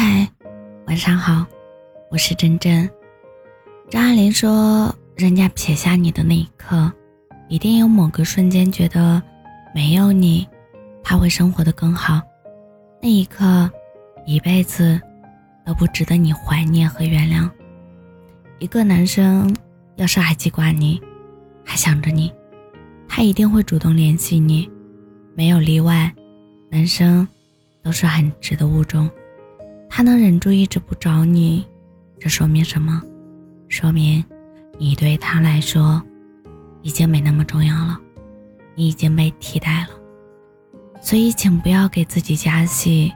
嗨，晚上好，我是真真。张爱玲说：“人家撇下你的那一刻，一定有某个瞬间觉得没有你，他会生活的更好。那一刻，一辈子都不值得你怀念和原谅。一个男生要是还记挂你，还想着你，他一定会主动联系你，没有例外。男生都是很直的物种。”他能忍住一直不找你，这说明什么？说明你对他来说已经没那么重要了，你已经被替代了。所以，请不要给自己加戏，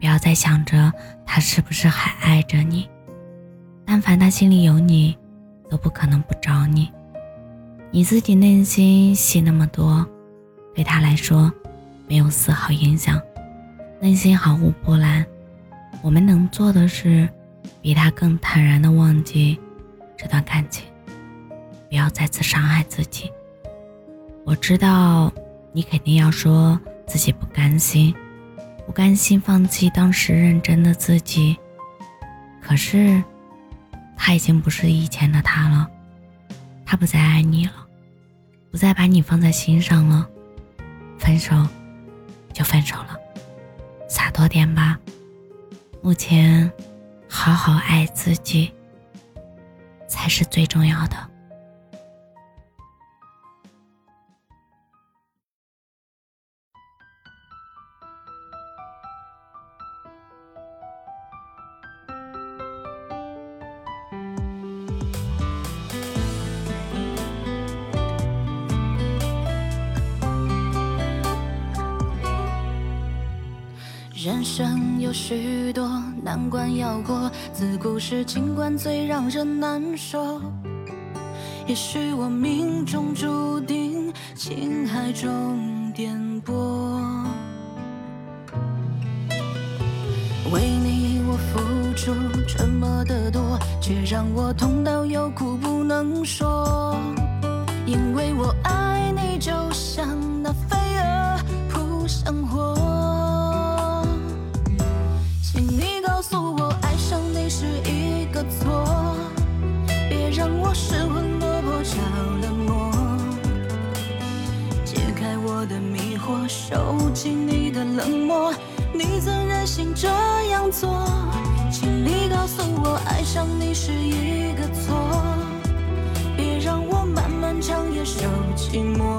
不要再想着他是不是还爱着你。但凡他心里有你，都不可能不找你。你自己内心戏那么多，对他来说没有丝毫影响，内心毫无波澜。我们能做的是，比他更坦然的忘记这段感情，不要再次伤害自己。我知道你肯定要说自己不甘心，不甘心放弃当时认真的自己。可是，他已经不是以前的他了，他不再爱你了，不再把你放在心上了。分手，就分手了，洒脱点吧。目前，好好爱自己才是最重要的。人生有许多难关要过，自古是情关最让人难受。也许我命中注定情海中颠簸，为你我付出这么的多，却让我痛到有苦不能说。因为我爱你，就像那起你的冷漠。你怎忍心这样做？请你告诉我，爱上你是一个错。别让我漫漫长夜受寂寞。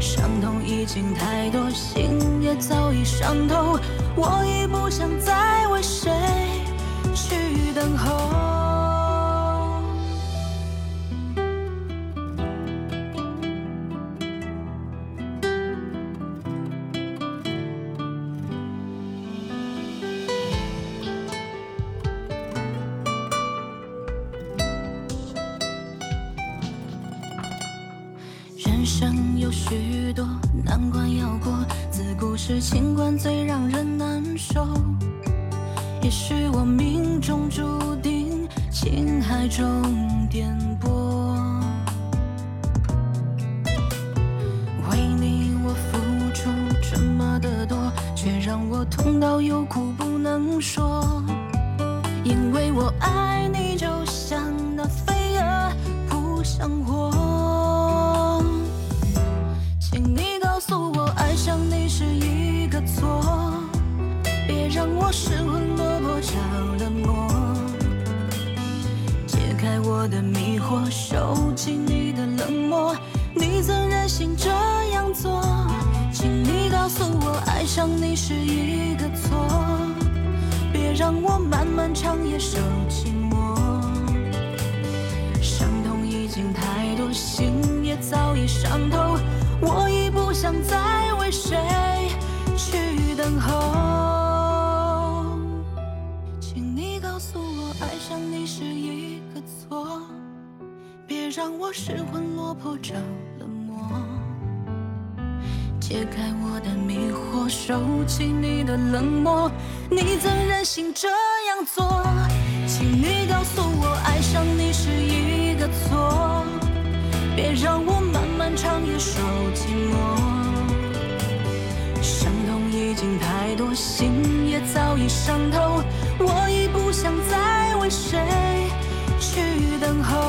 伤痛已经太多，心也早已伤透。我已不想再为谁去等候。生有许多难关要过，自古是情关最让人难受。也许我命中注定情海中颠簸，为你我付出这么的多，却让我痛到有苦不能说。因为我爱你，请你告诉我，爱上你是一个错，别让我失魂落魄，着了魔。解开我的迷惑，收起你的冷漠。你怎忍心这样做？请你告诉我，爱上你是一个错。别让我漫漫长夜受寂寞。伤痛已经太多，心也早已伤透。我已不想再为谁去等候。请你告诉我，爱上你是一个错，别让我失魂落魄，着了魔。解开我的迷惑，收起你的冷漠。你怎忍心这样做？请你告诉我，爱上你是一个错。别让我漫漫长夜守早已伤透我已不想再为谁去等候。